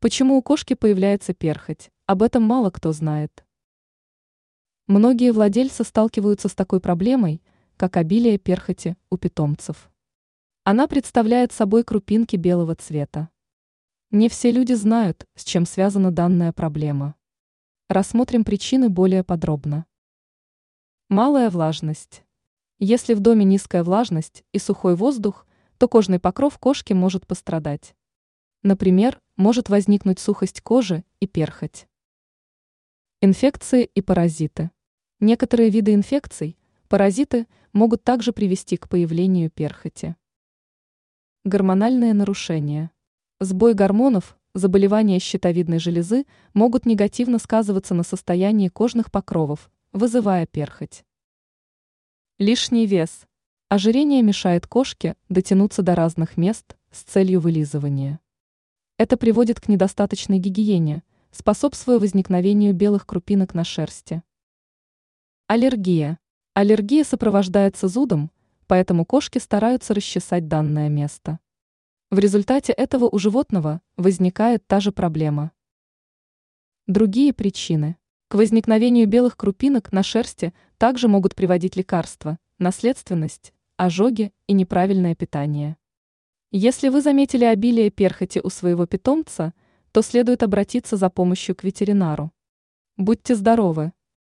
Почему у кошки появляется перхоть? Об этом мало кто знает. Многие владельцы сталкиваются с такой проблемой, как обилие перхоти у питомцев. Она представляет собой крупинки белого цвета. Не все люди знают, с чем связана данная проблема. Рассмотрим причины более подробно. Малая влажность. Если в доме низкая влажность и сухой воздух, то кожный покров кошки может пострадать. Например, может возникнуть сухость кожи и перхоть. Инфекции и паразиты. Некоторые виды инфекций, паразиты, могут также привести к появлению перхоти. Гормональные нарушения. Сбой гормонов, заболевания щитовидной железы могут негативно сказываться на состоянии кожных покровов, вызывая перхоть. Лишний вес. Ожирение мешает кошке дотянуться до разных мест с целью вылизывания. Это приводит к недостаточной гигиене, способствуя возникновению белых крупинок на шерсти. Аллергия. Аллергия сопровождается зудом, поэтому кошки стараются расчесать данное место. В результате этого у животного возникает та же проблема. Другие причины. К возникновению белых крупинок на шерсти также могут приводить лекарства, наследственность, ожоги и неправильное питание. Если вы заметили обилие перхоти у своего питомца, то следует обратиться за помощью к ветеринару. Будьте здоровы!